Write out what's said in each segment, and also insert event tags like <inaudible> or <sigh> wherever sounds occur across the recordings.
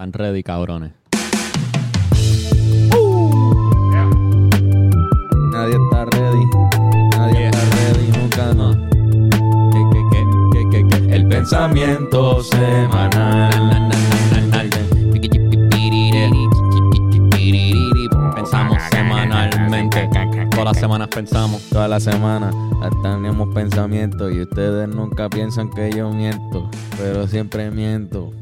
Están ready, cabrones. Nadie está ready. Nadie está ready, nunca no. ¿Qué, qué, qué? El pensamiento semanal. Pensamos semanalmente. Todas las semanas pensamos. Toda la semana tenemos pensamientos y ustedes nunca piensan que yo miento, pero siempre miento.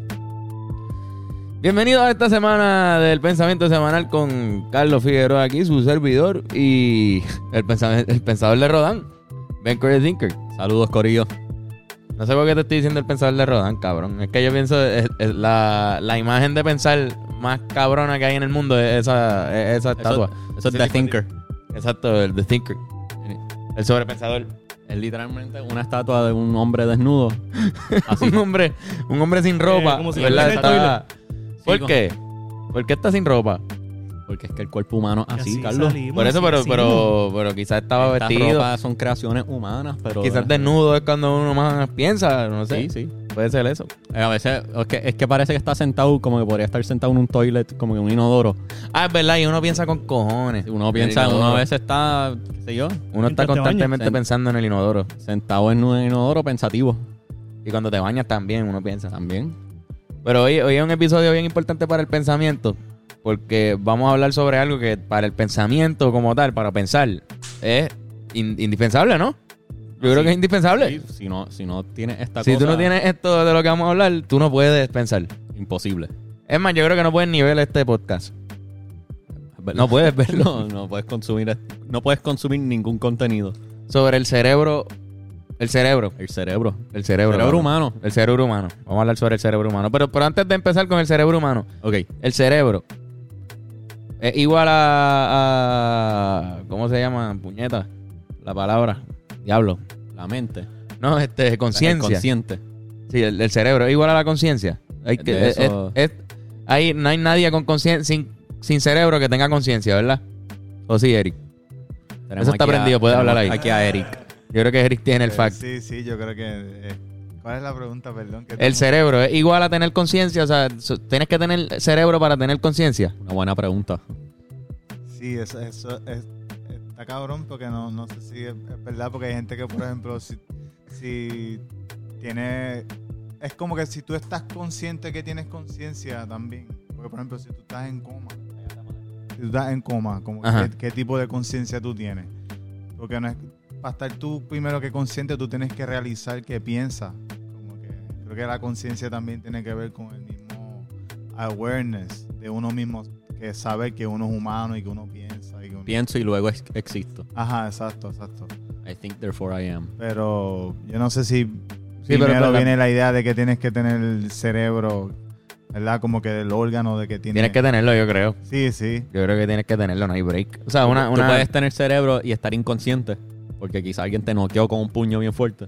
Bienvenidos a esta semana del pensamiento semanal con Carlos Figueroa aquí, su servidor y el, pensa- el pensador de Rodán, Ben Curry Thinker. Saludos, Corillo. No sé por qué te estoy diciendo el pensador de Rodán, cabrón. Es que yo pienso, es- es la, la imagen de pensar más cabrona que hay en el mundo es esa, es esa estatua. Eso es The Thinker. Exacto, el The Thinker. El sobrepensador. Es literalmente una estatua de un hombre desnudo. <laughs> Así. un hombre, un hombre sin ropa. como si ¿verdad? Está- ¿Por qué? ¿Por qué está sin ropa? Porque es que el cuerpo humano es así, Así Carlos. salimos, Por eso, pero, pero, pero quizás estaba Estas vestido. ropas son creaciones humanas, pero... Quizás desnudo es cuando uno más piensa, no sé. Sí, sí. Puede ser eso. Eh, A veces es que, es que parece que está sentado como que podría estar sentado en un toilet, como que en un inodoro. Ah, es verdad, y uno piensa con cojones. Uno piensa, uno a veces está, qué sé yo, Uno está Mientras te constantemente bañas. pensando en el inodoro. sentado en un inodoro pensativo Y cuando te bañas también uno piensa. también. Pero hoy, hoy es un episodio bien importante para el pensamiento. Porque vamos a hablar sobre algo que para el pensamiento como tal, para pensar, es in- indispensable, ¿no? Yo creo que es indispensable. Sí, si no, si no tienes esta si cosa, tú no tienes esto de lo que vamos a hablar, tú no puedes pensar. imposible. Es más, yo creo que no puedes ni ver este podcast. No puedes <laughs> verlo. No, no puedes consumir, no puedes consumir ningún contenido. Sobre el cerebro. El cerebro. El cerebro. El cerebro. cerebro mano. humano. El cerebro humano. Vamos a hablar sobre el cerebro humano. Pero, pero antes de empezar con el cerebro humano, Ok. el cerebro es igual a, a- ¿cómo se llama? Puñeta. La palabra. Diablo. La mente. No, este, El conciencia. consciente. Sí, el, el cerebro es igual a la conciencia. Hay que, es- eso- es- es- hay- no hay nadie con conciencia sin, sin cerebro que tenga conciencia, ¿verdad? ¿O sí, Eric? Tenemos Eso está prendido, puede hablar ahí. Aquí a Eric. Yo creo que Eric tiene el Eh, fact. Sí, sí, yo creo que. eh, ¿Cuál es la pregunta, perdón? que El cerebro es igual a tener conciencia, o sea, tienes que tener cerebro para tener conciencia. Una buena pregunta. Sí, eso, eso es- está cabrón porque no, no sé si es, es verdad, porque hay gente que, por ejemplo, si, si tiene. Es como que si tú estás consciente que tienes conciencia también. Porque, por ejemplo, si tú estás en coma. Si tú estás en coma, como. ¿qué, qué tipo de conciencia tú tienes? Porque no es. Para estar tú primero que consciente, tú tienes que realizar que piensas. Como que creo que la conciencia también tiene que ver con el mismo awareness de uno mismo, que sabe que uno es humano y que uno piensa. Y que uno- Pienso y luego ex- existo. Ajá, exacto, exacto. I think therefore I am. Pero yo no sé si primero pero viene la idea de que tienes que tener el cerebro, ¿verdad? Como que el órgano de que tiene... Tienes que tenerlo, yo creo. Sí, sí. Yo creo que tienes que tenerlo, no hay break. O sea, una... Tú una puedes tener cerebro y estar inconsciente. Porque quizá alguien te noqueó con un puño bien fuerte.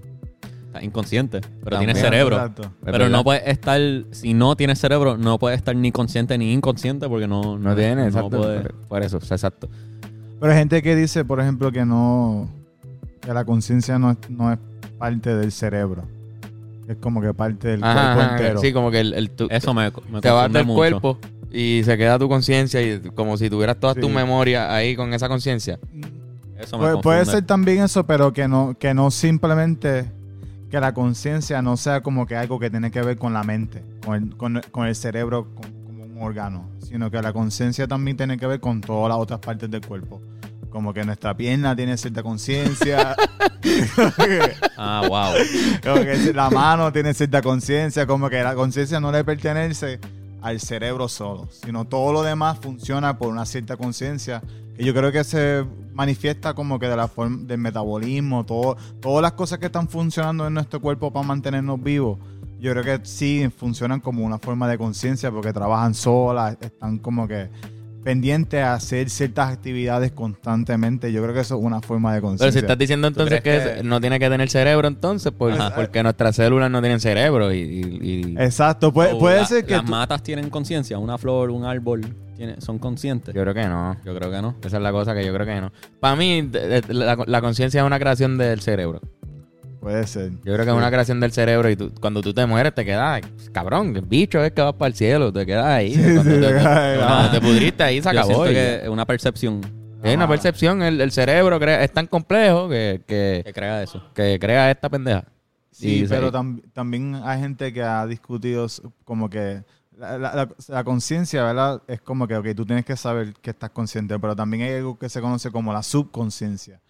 Estás inconsciente, pero También. tienes cerebro. Exacto. Pero no puedes estar, si no tienes cerebro, no puedes estar ni consciente ni inconsciente porque no, No tiene, exacto. puede- por, por eso, o sea, exacto. Pero hay gente que dice, por ejemplo, que no... Que la conciencia no es, no es parte del cerebro. Es como que parte del Ajá, cuerpo ajá, entero. sí, como que el, el tu- Eso me, me te confunde del mucho. cuerpo y se queda tu conciencia y como si tuvieras todas Sí. tus memorias ahí con esa conciencia. Eso me Puede, ser también eso, pero que no, que no simplemente que la conciencia no sea como que algo que tiene que ver con la mente, con el, con, con el cerebro como un órgano, sino que la conciencia también tiene que ver con todas las otras partes del cuerpo. Como que nuestra pierna tiene cierta conciencia, <laughs> Ah, wow. como que la mano tiene cierta conciencia, como que la conciencia no le pertenece al cerebro solo, sino todo lo demás funciona por una cierta conciencia que yo creo que se manifiesta como que de la forma del metabolismo, todo, todas las cosas que están funcionando en nuestro cuerpo para mantenernos vivos. Yo creo que sí funcionan como una forma de conciencia porque trabajan solas, están como que pendientes a hacer ciertas actividades constantemente. Yo creo que eso es una forma de conciencia. Pero si estás diciendo entonces que, no tiene que tener cerebro entonces, pues, porque nuestras células no tienen cerebro y... y- y- Exacto, puede, puede la- ser que las tú- matas tienen conciencia. Una flor, un árbol, tiene, son conscientes. yo creo que no. Yo creo que no. Esa es la cosa que yo creo que no. Para mí, la, la conciencia es una creación del cerebro. Puede ser. Yo creo que es una creación del cerebro y tú, cuando tú te mueres te quedas, cabrón, el bicho es que vas para el cielo, te quedas ahí. cuando, sí, te, te pudriste ahí se Yo acabó. que es una percepción Es una percepción, el, el cerebro crea- es tan complejo que, que, que crea eso. que crea esta pendeja. Sí, pero tam- también hay gente que ha discutido como que la, la- la- la conciencia, ¿verdad? Es como que, ok, tú tienes que saber que estás consciente, pero también hay algo que se conoce como la subconsciencia,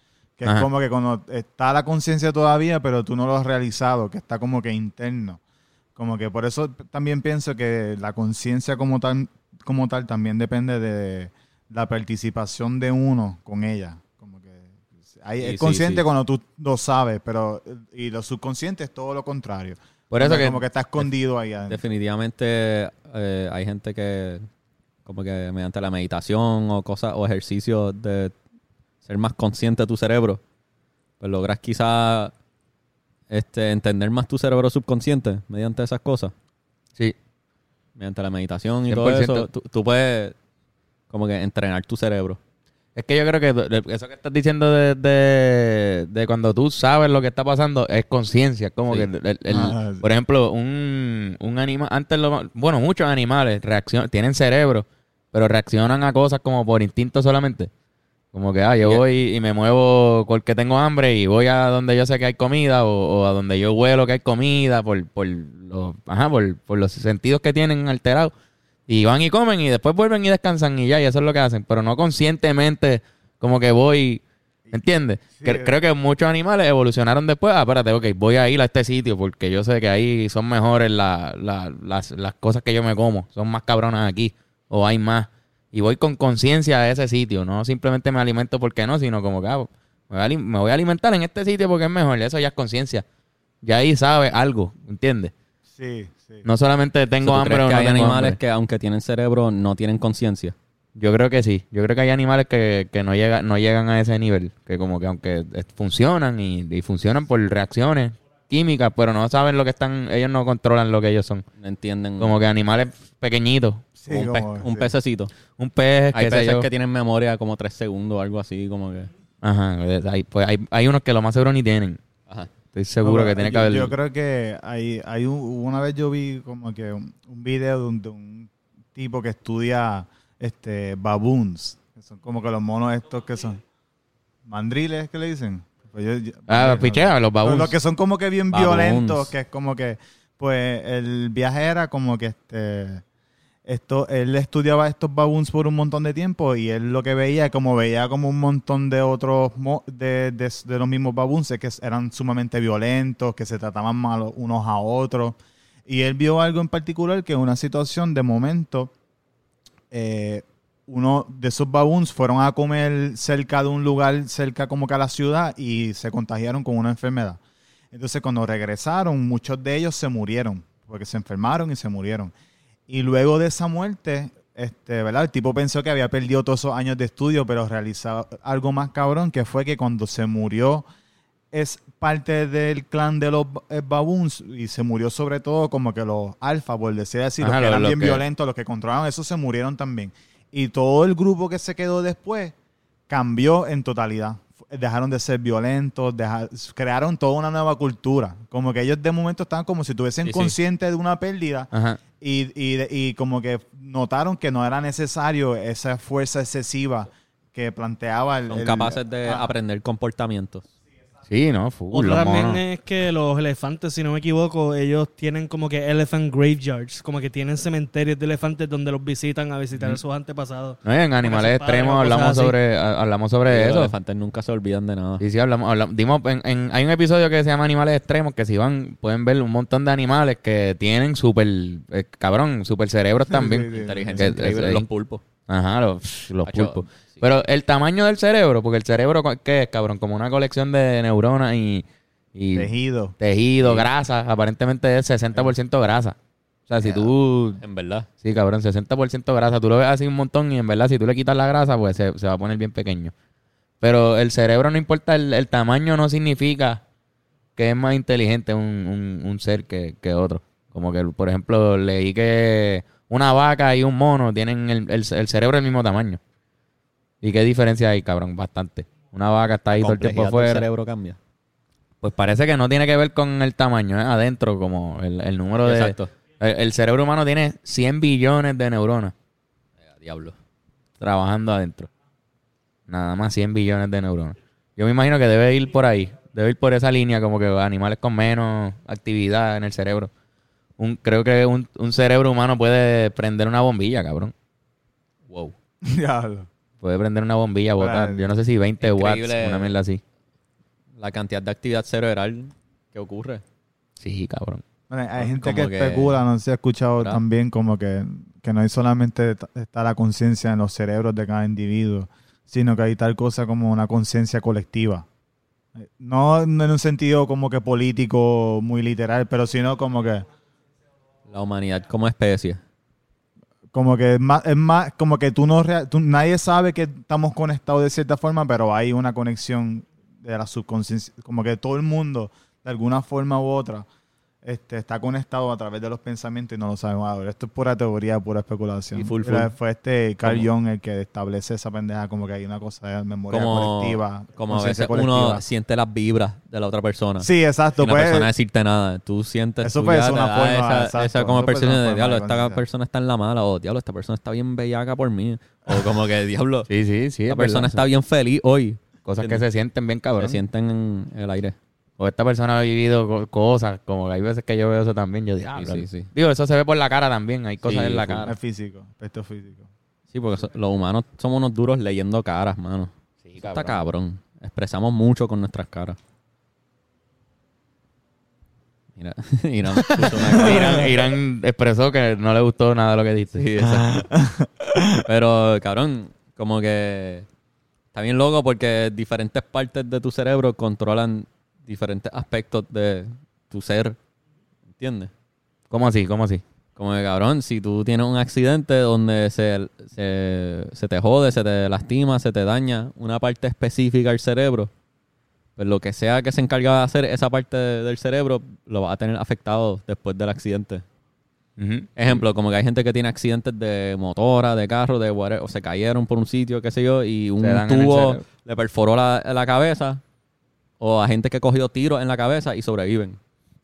que Ajá. es como que cuando está la conciencia todavía, pero tú no lo has realizado, que está como que interno. Como que por eso también pienso que la conciencia como tal, como tal también depende de la participación de uno con ella. Como que hay, Sí, es consciente sí. cuando tú lo sabes, pero y lo subconsciente es todo lo contrario. Por eso Como que, como que está escondido ahí adentro. Definitivamente eh, hay gente que como que mediante la meditación o cosas o ejercicios de ser más consciente de tu cerebro, pues logras quizá este, entender más tu cerebro subconsciente mediante esas cosas. sí, Mediante la meditación y todo 100%. eso, tú, tú puedes como que entrenar tu cerebro. Es que yo creo que eso que estás diciendo de, de, de cuando tú sabes lo que está pasando es conciencia. Como Sí. que, el- el- Ah, sí. por ejemplo, un, un animal, antes, lo, bueno, muchos animales reaccionan, tienen cerebro, pero reaccionan a cosas como por instinto solamente. Como que, ah, yo Yeah. voy y me muevo porque tengo hambre y voy a donde yo sé que hay comida o, o a donde yo huelo que hay comida por, por, los, ajá, por, por los sentidos que tienen alterados. Y van y comen y después vuelven y descansan y ya, y eso es lo que hacen. Pero no conscientemente, como que voy, ¿me entiendes? Sí, Cre- creo que muchos animales evolucionaron después. Ah, espérate, ok, voy a ir a este sitio porque yo sé que ahí son mejores la- la- las, las cosas que yo me como. Son más cabronas aquí. O hay más. Y voy con conciencia a ese sitio. No simplemente me alimento porque no, sino como que ah, me, voy a, alimentar en este sitio porque es mejor. Eso ya es conciencia. Ya ahí sabe algo, ¿entiendes? Sí, sí. No solamente tengo ¿Tú hambre crees o que no hay tengo animales hambre. que aunque tienen cerebro no tienen conciencia? Yo creo que sí. Yo creo que hay animales que, que no, llega, no llegan a ese nivel. Que como que aunque funcionan y, y funcionan por reacciones químicas, pero no saben lo que están, ellos no controlan lo que ellos son. No entienden. Como que animales pequeñitos. Sí, un, como- pe- un sí. pececito. Un pez, Hay sé peces que tienen memoria como tres segundos o algo así, como que. Ajá. Hay, pues hay, hay unos que lo más seguro ni tienen. Ajá. Estoy seguro No, que tiene que haber... Yo creo que hay, hay un- una vez yo vi como que un, un video de un, de un tipo que estudia este baboons, que son como que los monos estos que son mandriles, ¿qué le dicen? Pues yo- yo- Ah, pichea, los baboons. Los que son como que bien Baboons. violentos, que es como que, pues el viaje era como que este, esto, él estudiaba estos baboons por un montón de tiempo y él lo que veía, como veía como un montón de otros, de, de- los mismos baboons, que eran sumamente violentos, que se trataban mal unos a otros. Y él vio algo en particular que en una situación de momento, eh, uno de esos baboons fueron a comer cerca de un lugar, cerca como que a la ciudad, y se contagiaron con una enfermedad. Entonces, cuando regresaron, muchos de ellos se murieron, porque se enfermaron y se murieron. Y luego de esa muerte, este, ¿verdad? El tipo pensó que había perdido todos esos años de estudio, pero realizó algo más cabrón, que fue que cuando se murió es parte del clan de los eh, baboons y se murió sobre todo como que los alfa, por decir así, los Ajá, que los- eran los bien que- violentos, los que controlaban eso se murieron también. Y todo el grupo que se quedó después cambió en totalidad. Dejaron de ser violentos, crearon toda una nueva cultura. Como que ellos de momento estaban como si estuviesen Sí, sí. conscientes de una pérdida Ajá. Y, y, y como que notaron que no era necesario esa fuerza excesiva que planteaba el... Son el- capaces de ah, aprender comportamientos. Sí, no, full, Otro los también monos. es que los elefantes, si no me equivoco, ellos tienen como que elephant graveyards, como que tienen cementerios de elefantes donde los visitan a visitar a sus antepasados. No, y en animales extremos hablamos sobre, hablamos sobre Los eso. elefantes nunca se olvidan de nada. Sí, sí, hablamos, hablamos- dimos en- en- hay un episodio que se llama Animales Extremos, que si van, pueden ver un montón de animales que tienen súper, eh, cabrón, súper cerebros también. Inteligencia Que- increíble. es- Los pulpos. Ajá, los, los pulpos. Pero el tamaño del cerebro, porque el cerebro, ¿qué es, cabrón? Como una colección de neuronas y, y Tejido. tejido, grasa. Aparentemente es 60% grasa. O sea, si tú... En verdad. Sí, cabrón, 60% grasa. Tú lo ves así un montón y en verdad si tú le quitas la grasa, pues se, se va a poner bien pequeño. Pero el cerebro no importa, el, el tamaño no significa que es más inteligente un, un- un ser que, que otro. Como que, por ejemplo, leí que una vaca y un mono tienen el, el- el cerebro del mismo tamaño. ¿Y qué diferencia hay, cabrón? Bastante. Una vaca está ahí todo el tiempo afuera. cerebro cambia. Pues parece que no tiene que ver con el tamaño, ¿eh? adentro, como el, el número de... Exacto. El, el cerebro humano tiene 100 billones de neuronas Eh, diablo. trabajando adentro. Nada más 100 billones de neuronas. Yo me imagino que debe ir por ahí. Debe ir por esa línea, como que animales con menos actividad en el cerebro. Un, creo que un, un cerebro humano puede prender una bombilla, cabrón. Wow. <laughs> Diablo. Puede prender una bombilla, botar. Bueno, Yo no sé si 20 watts, una mierda así. La cantidad de actividad cerebral que ocurre. Sí, cabrón. Bueno, hay gente que, Como que- especula, no sé si ha escuchado ¿Verdad? también como que, que no hay solamente está la conciencia en los cerebros de cada individuo, sino que hay tal cosa como una conciencia colectiva. Eh, No en un sentido como que político muy literal, pero sino como que La humanidad como especie. Como que es más, es más como que tú no tú- nadie sabe que estamos conectados de cierta forma, pero hay una conexión de la subconsciencia, como que todo el mundo de alguna forma u otra este, está conectado a través de los pensamientos y no lo sabemos ahora. Esto es pura teoría, pura especulación. Y full, Era- full. Fue este Carl Jung el que establece esa pendeja como que hay una cosa de memoria Como, colectiva. como a veces uno siente las vibras de la otra persona. Sí, exacto. Sin la pues, persona decirte nada. Tú sientes Eso puede ser una forma, esa, exacto. esa como una de diablo, esta persona está en la mala o diablo, esta persona está bien bellaca por mí. O <laughs> como que diablo, Sí, sí, sí. esta es persona verdad. está bien feliz hoy. Cosas que se sienten bien cabrón. Se sienten en el aire. O esta persona ha vivido co- cosas, como que hay veces que yo veo eso también, yo digo, sí, sí. Digo, eso se ve por la cara también, hay cosas Sí, en la cara. Es físico, aspecto físico. Sí, porque so- los humanos somos unos duros leyendo caras, mano. Sí, Está cabrón. Expresamos mucho con nuestras caras. Mira. <laughs> <laughs> Irán, Irán expresó que no le gustó nada lo que dijiste. <laughs> Pero, cabrón, como que está bien loco porque diferentes partes de tu cerebro controlan diferentes aspectos de tu ser. ¿Entiendes? ¿Cómo así? ¿Cómo así? Como que, cabrón, si tú tienes un accidente donde se, se, se te jode, se te lastima, se te daña una parte específica del cerebro, pues lo que sea que se encarga de hacer esa parte de- del cerebro lo va a tener afectado después del accidente. Ejemplo, como que hay gente que tiene accidentes de motora, de carro, de whatever, o se cayeron por un sitio, qué sé yo, y un tubo le perforó la, la cabeza, o a gente que ha cogido tiros en la cabeza y sobreviven.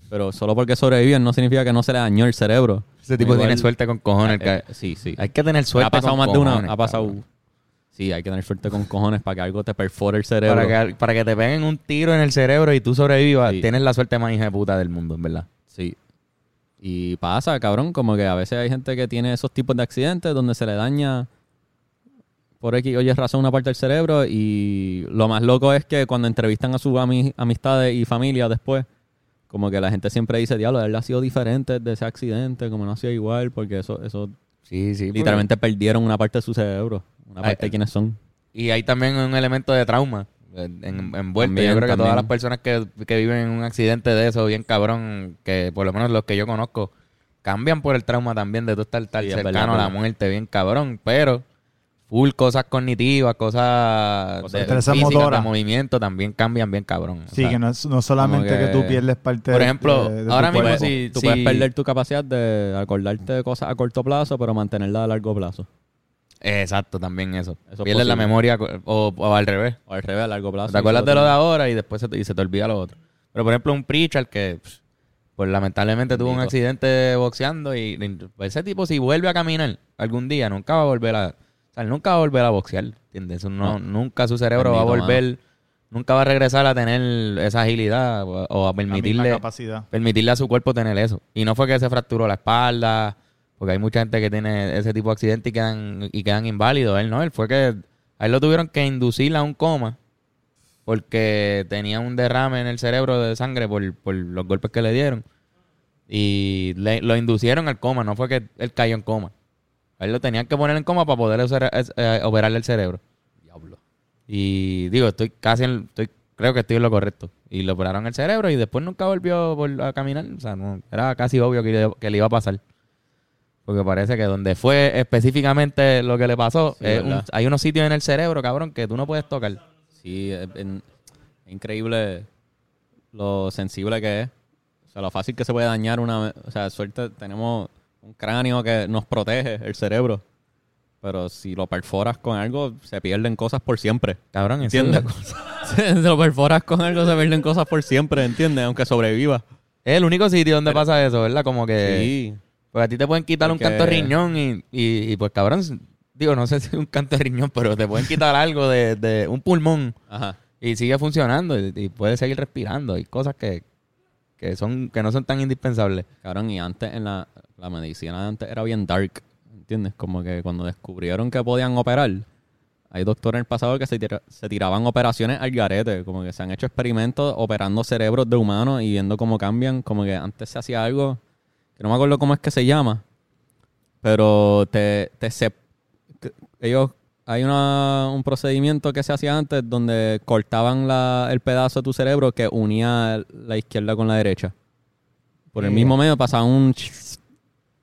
Pero solo porque sobreviven no significa que no se le dañó el cerebro. Ese tipo Igual- tiene suerte con cojones. Eh, sí, sí. hay que tener suerte ha pasado con más de una, ha pasado. cabrón. Sí, hay que tener suerte con cojones para que algo te perfore el cerebro. Para que, para que te peguen un tiro en el cerebro y tú sobrevivas, Sí. tienes la suerte más hija de puta del mundo, en verdad. Sí. Y pasa, cabrón, como que a veces hay gente que tiene esos tipos de accidentes donde se le daña por X o Y razón una parte del cerebro y lo más loco es que cuando entrevistan a sus ami- amistades y familia después, como que la gente siempre dice, diablo, él ha sido diferente de ese accidente, como no ha sido igual, porque eso, eso Sí, sí. literalmente perdieron una parte de su cerebro, una parte de quiénes son. Y hay también un elemento de trauma en, en- envuelto. También, yo creo que también. todas las personas que, que viven en un accidente de eso, bien cabrón, que por lo menos los que yo conozco, cambian por el trauma también de tú estar tan Sí, cercano verdad, a la muerte, bien cabrón. Pero full cosas cognitivas, cosas Cosas de, físicas, motora. de movimiento, también cambian bien cabrón. O Sí, sea, que no es no solamente que, que- tú pierdes parte Por de- ejemplo, de, de tu ahora mismo cuerpo. si- Tú puedes si- perder tu capacidad de acordarte de cosas a corto plazo, pero mantenerla a largo plazo. Exacto, también eso. Eso es Pierdes la memoria o, o al revés. O al revés, a largo plazo. te acuerdas de lo de ahora y después se te, y se te olvida lo otro. Pero por ejemplo, un preacher que pues lamentablemente tuvo un accidente boxeando y, y, pues, ese tipo si vuelve a caminar algún día nunca va a volver a sea, él nunca va a volver a boxear, ¿entiendes? No, No. nunca su cerebro va a volver, nunca va a regresar a tener esa agilidad o, o a permitirle capacidad. permitirle a su cuerpo tener eso. Y no fue que se fracturó la espalda, porque hay mucha gente que tiene ese tipo de accidentes y quedan, y quedan inválidos. Él no, él fue que a él lo tuvieron que inducir a un coma porque tenía un derrame en el cerebro de sangre por, por los golpes que le dieron. Y le- lo inducieron al coma, no fue que él cayó en coma. A él lo tenían que poner en coma para poder eh, operarle el cerebro. Diablo. Y digo, estoy casi en, estoy, creo que estoy en lo correcto. Y le operaron el cerebro y después nunca volvió vol- a caminar. O sea, no, era casi obvio que le, que le iba a pasar. Porque parece que donde fue específicamente lo que le pasó, Sí, es un- ¿verdad? hay unos sitios en el cerebro, cabrón, que tú no puedes tocar. Sí, es increíble lo sensible que es. O sea, lo fácil que se puede dañar una... O sea, suerte tenemos un cráneo que nos protege, el cerebro. Pero si lo perforas con algo, se pierden cosas por siempre. Cabrón, ¿Entiendes? <laughs> si lo perforas con algo, se pierden cosas por siempre, ¿entiendes? Aunque sobreviva. Es el único sitio donde pasa eso, ¿verdad? Como que... Sí. Pues a ti te pueden quitar un canto de riñón y, y, y, pues cabrón, digo, no sé si es un canto de riñón, pero te pueden quitar algo de, de un pulmón Ajá. y sigue funcionando y, y puedes seguir respirando. Hay cosas que, que son que no son tan indispensables. Cabrón, y antes en la, la medicina de antes era bien dark, ¿entiendes? Como que cuando descubrieron que podían operar, hay doctores en el pasado que se, tira- se tiraban operaciones al garete, como que se han hecho experimentos operando cerebros de humanos y viendo cómo cambian, como que antes se hacía algo, que no me acuerdo cómo es que se llama, pero te, te que- ellos hay una, un procedimiento que se hacía antes donde cortaban la- el pedazo de tu cerebro que unía la izquierda con la derecha. Por el Mm. mismo medio pasaban un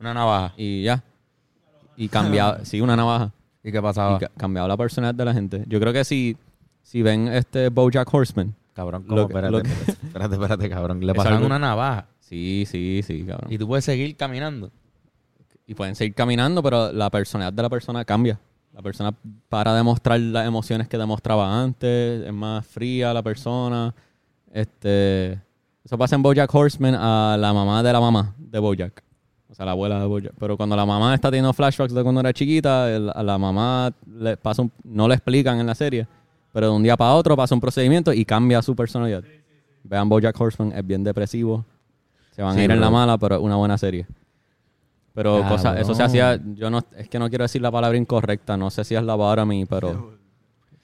Una navaja. y ya. Y cambiaba, <laughs> sí, una navaja. ¿Y qué Y pasaba? ca- cambiaba la personalidad de la gente. Yo creo que si, si ven este Bojack Horseman, Cabrón, ¿cómo? Lo que- espérate, lo que- espérate, <laughs> espérate, espérate, cabrón. Le Es pasaron algo- una navaja sí, sí, sí, cabrón. y tú puedes seguir caminando. Y pueden seguir caminando, pero la personalidad de la persona cambia. La persona para demostrar las emociones que demostraba antes, es más fría la persona. Este, eso pasa en Bojack Horseman a la mamá de la mamá de Bojack. O sea, la abuela de Bojack. Pero cuando la mamá está teniendo flashbacks de cuando era chiquita, el- a la mamá le pasa un- no le explican en la serie, pero de un día para otro pasa un procedimiento y cambia su personalidad. Vean Bojack Horseman, es bien depresivo. Se van Sí, a ir en la mala, pero es una buena serie. Pero cosas, eso se hacía, yo no, es que no quiero decir la palabra incorrecta, no sé si es la a mí, pero,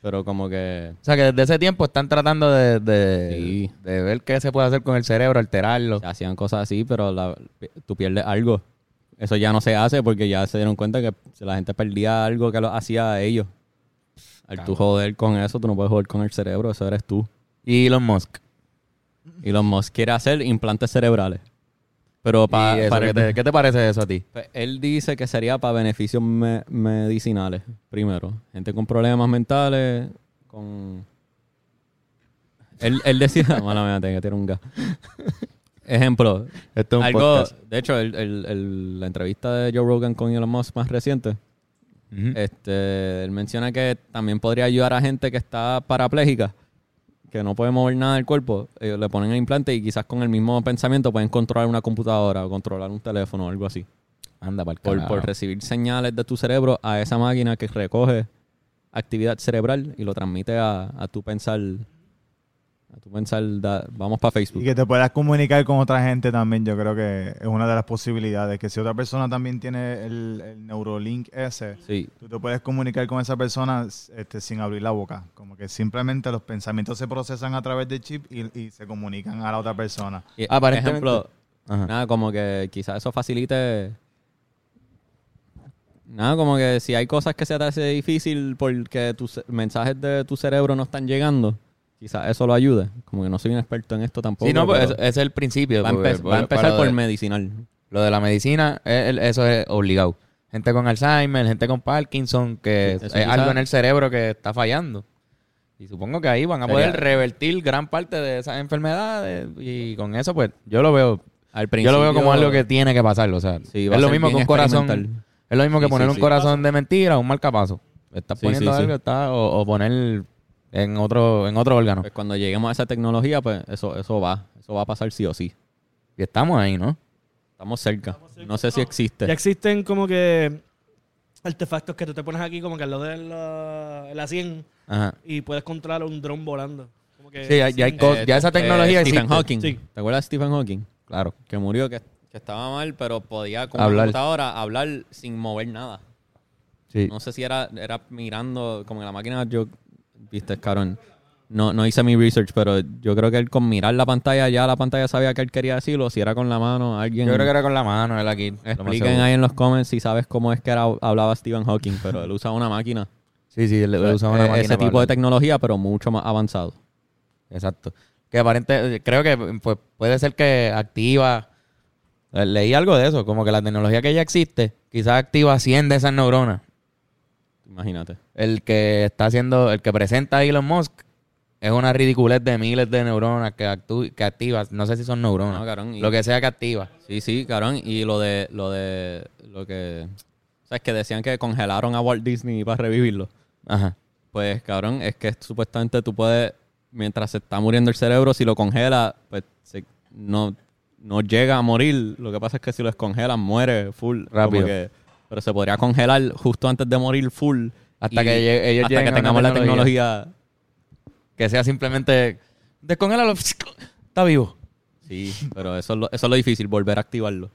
pero como que O sea, que desde ese tiempo están tratando de, de, Sí. de ver qué se puede hacer con el cerebro, alterarlo. se hacían cosas así, pero la- tú pierdes algo. Eso ya no se hace porque ya se dieron cuenta que la gente perdía algo que lo hacía a ellos. Al tú joder con eso, tú no puedes joder con el cerebro, eso eres tú. Y Elon Musk. Y los Musk quiere hacer implantes cerebrales. Pero ¿Y pa- para ¿qué, te, qué te parece eso a ti? Pues, él dice que sería para beneficios me- medicinales, primero. Gente con problemas mentales, con... Él, él decía... <laughs> Mala mía, tengo que tirar un gas. Ejemplo. Esto es algo, podcast. de hecho, el- el- el- la entrevista de Joe Rogan con Elon Musk más reciente, este, él menciona que también podría ayudar a gente que está parapléjica, que no puede mover nada del cuerpo. Ellos le ponen el implante y quizás con el mismo pensamiento pueden controlar una computadora o controlar un teléfono o algo así Anda para el por, por recibir señales de tu cerebro a esa máquina que recoge actividad cerebral y lo transmite a, a tu pensar. A tu pensar, da- vamos para Facebook. Y que te puedas comunicar con otra gente también, yo creo que es una de las posibilidades. Que si otra persona también tiene el, el Neurolink ese, Sí, tú te puedes comunicar con esa persona este, sin abrir la boca. Como que simplemente los pensamientos se procesan a través del chip y, y se comunican a la otra persona. Y, Aparentemente- ejemplo, Ajá. nada, como que quizás eso facilite. Nada, como que si hay cosas que se te hace difícil porque tus mensajes de tu cerebro no están llegando, quizás eso lo ayude. Como que no soy un experto en esto tampoco. Sí, no, pues ese es el principio. va, a porque- empe- va a porque- empezar lo por de- medicinal. Lo de la medicina, es el- eso es obligado. Gente con Alzheimer, gente con Parkinson, que Sí, es algo en el cerebro que está fallando. Y supongo que ahí van a Sería- poder revertir gran parte de esas enfermedades y con eso, pues, yo lo veo, Al yo principio, lo veo como algo que tiene que pasar. O sea, Sí, es lo mismo que un corazón, es lo mismo que Sí, poner un corazón de mentira o un marcapaso. Estás poniendo algo está, o, o poner en otro, en otro órgano. Pues cuando lleguemos a esa tecnología, pues eso, eso va. Eso va a pasar sí o sí. Y estamos ahí, ¿no? Estamos cerca. No sé si existe. Ya existen como que artefactos que tú te pones aquí como que al lado de la, la 100 Ajá. y puedes controlar un dron volando. Como que Sí, ya- ya hay ya esa tecnología Eh, Stephen existe. Hawking. Sí. ¿Te acuerdas de Stephen Hawking? Claro. Que murió, que, que estaba mal, pero podía con Hablar. computadora hablar sin mover nada. Sí. No sé si era, era mirando, como en la máquina, yo, viste, cabrón. No, no hice mi research, pero yo creo que él con mirar la pantalla, ya la pantalla sabía que él quería decirlo. Si era con la mano, alguien. Yo creo que era con la mano, él aquí. Expliquen ahí en los comments si sabes cómo es que era, hablaba Stephen Hawking, pero él usaba una máquina. Sí, sí, él, él usaba una Eh, máquina ese tipo de tecnología, pero mucho más avanzado. Exacto. Que aparente, creo que pues, puede ser que activa. eh, Leí algo de eso, como que la tecnología que ya existe, quizás activa 100 de esas neuronas. Imagínate. El que está haciendo, el que presenta a Elon Musk es una ridiculez de miles de neuronas que, actu- que activa. No sé si son neuronas. No, cabrón, y- Lo que sea que activa. Sí, sí, cabrón. Y lo de, lo de, lo que ¿Sabes que decían que congelaron a Walt Disney para revivirlo? Ajá. Pues, cabrón, es que supuestamente tú puedes, mientras se está muriendo el cerebro, si lo congela, pues se- no, no llega a morir. Lo que pasa es que si lo descongelan, muere full. Como Rápido. que- pero se podría congelar justo antes de morir full. Hasta y- que ellos hasta que tengamos la tecnología. Que sea simplemente. Descongélalo. Está vivo. Sí, pero eso es lo, eso es lo difícil, volver a activarlo.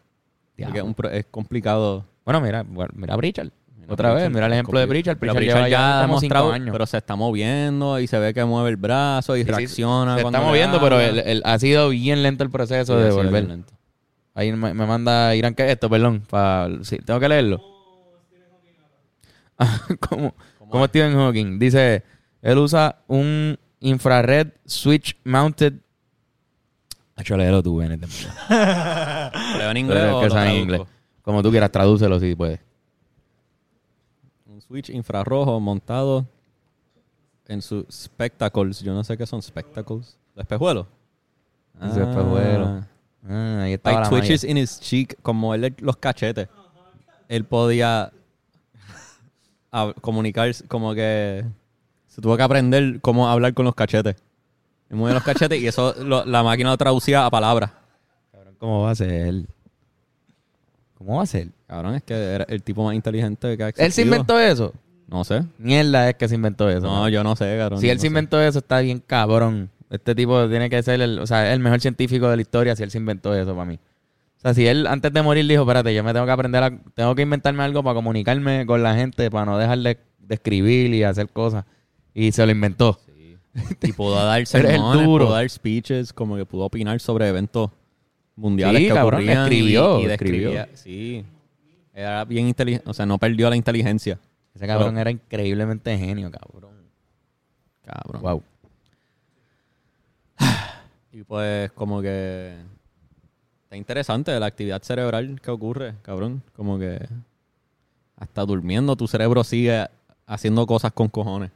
Porque es, un pro- es complicado. Bueno, mira, mira a Pritchard. Mira, Otra vez, Pritchard, mira el ejemplo de. Pritchard. Pero Pritchard, lleva ya, ha como cinco años. pero se está moviendo y se ve que mueve el brazo y Sí, sí, reacciona. Se está moviendo, pero el- el- ha sido bien lento el proceso Sí, de volver. lento. Ahí me, me manda Irán, ¿qué es esto? Perdón. pa- sí, tengo que leerlo. Ah, <laughs> ¿Cómo, ¿Cómo Stephen Hawking? Dice, él usa un infrared switch mounted... Hacho, léelo tú, Bennett. <laughs> ¿Leo en inglés o que lo en inglés. Como tú quieras, tradúcelo si puedes. Un switch infrarrojo montado en sus spectacles. Yo no sé qué son spectacles. ¿Los espejuelos? Los espejuelos. Ah, ahí estaba Like la twitches in his cheek, como él los cachetes. Él podía <laughs> a- comunicarse, como que se tuvo que aprender cómo hablar con los cachetes. Y mueve los cachetes y eso lo- la máquina lo traducía a palabras. Cabrón, ¿Cómo va a ser? ¿Cómo va a ser? Cabrón, es que era el tipo más inteligente que ha ¿Él se existido. inventó eso? No sé. Mierda es que se inventó eso. No, yo no sé, cabrón. Si él no se sé. inventó eso, está bien cabrón. Este tipo tiene que ser el, o sea, el mejor científico de la historia si él se inventó eso para mí. O sea, si él antes de morir dijo, espérate, yo me tengo que aprender a, tengo que inventarme algo para comunicarme con la gente, para no dejar de, de escribir y hacer cosas. Y se lo inventó. Y pudo dar <laughs> sermones, pudo dar speeches, como que pudo opinar sobre eventos mundiales Sí, que cabrón, ocurrían. y- escribió, y, escribió. describía. Sí. Era bien inteligente. O sea, no perdió la inteligencia. Ese cabrón Pero- era increíblemente genio, cabrón. Cabrón. Wow. Y pues, como que. Está interesante la actividad cerebral que ocurre, cabrón. Como que. Hasta durmiendo, tu cerebro sigue haciendo cosas con cojones.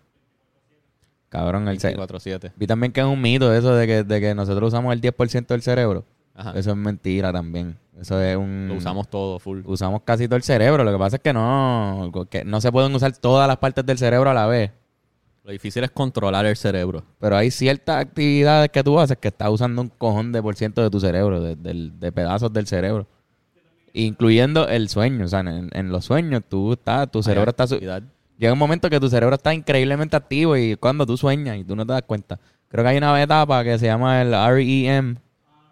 Cabrón, el ce- 24-7. Vi también que es un mito eso de que, de que nosotros usamos el 10% del cerebro. Ajá. Eso es mentira también. Eso es un... Lo usamos todo full. usamos casi todo el cerebro. Lo que pasa es que no, que no se pueden usar todas las partes del cerebro a la vez. Lo difícil es controlar el cerebro. Pero hay ciertas actividades que tú haces que estás usando un cojón de por ciento de tu cerebro, de, de pedazos del cerebro. Incluyendo el sueño. O sea, en, en los sueños tú estás, tu cerebro está... Llega un momento que tu cerebro está increíblemente activo y cuando tú sueñas y tú no te das cuenta. Creo que hay una etapa que se llama el REM,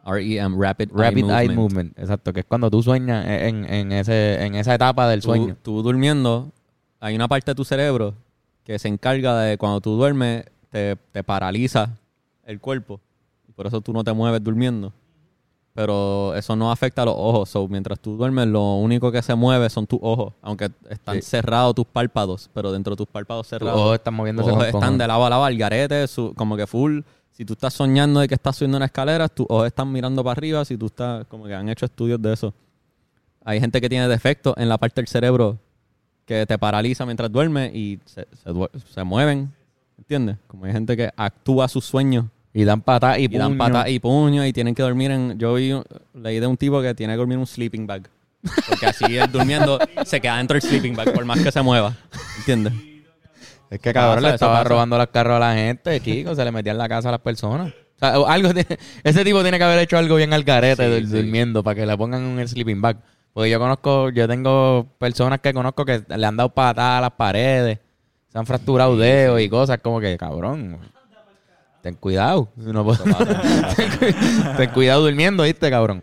REM, Rapid, Rapid Eye Eye Movement. Movement. Exacto, que es cuando tú sueñas en, en, ese, en esa etapa del Tú- sueño. Tú, durmiendo, hay una parte de tu cerebro que se encarga de cuando tú duermes, te, te paraliza el cuerpo. Y por eso tú no te mueves durmiendo. Pero eso no afecta a los ojos. So, mientras tú duermes, lo único que se mueve son tus ojos. Aunque están Sí. cerrados tus párpados. Pero dentro de tus párpados Tus cerrados. ojos están tus moviéndose ojos están de lado a lado al garete, su- como que full. Si tú estás soñando de que estás subiendo una escalera, tus ojos están mirando para arriba. Si tú estás, como que han hecho estudios de eso. Hay gente que tiene defectos en la parte del cerebro que te paraliza mientras duermes y se, se, se mueven. ¿Entiendes? Como hay gente que actúa sus sueños Y dan patas y, y, dan puño. patas y puños y tienen que dormir en. Yo vi, leí de un tipo que tiene que dormir en un sleeping bag. Porque así él <laughs> durmiendo se queda dentro del sleeping bag por más que se mueva. ¿Entiendes? Es que cabrón le estaba robando los carros a la gente, chico. se le metía en la casa a las personas. O sea, algo tiene- ese tipo tiene que haber hecho algo bien al Sí, sí. durmiendo para que le pongan un sleeping bag. Porque yo conozco, yo tengo personas que conozco que le han dado patadas a las paredes, se han fracturado dedos y cosas como que, cabrón, ten cuidado. Si no puedo- <laughs> ten, cu- ten cuidado durmiendo, ¿viste, cabrón?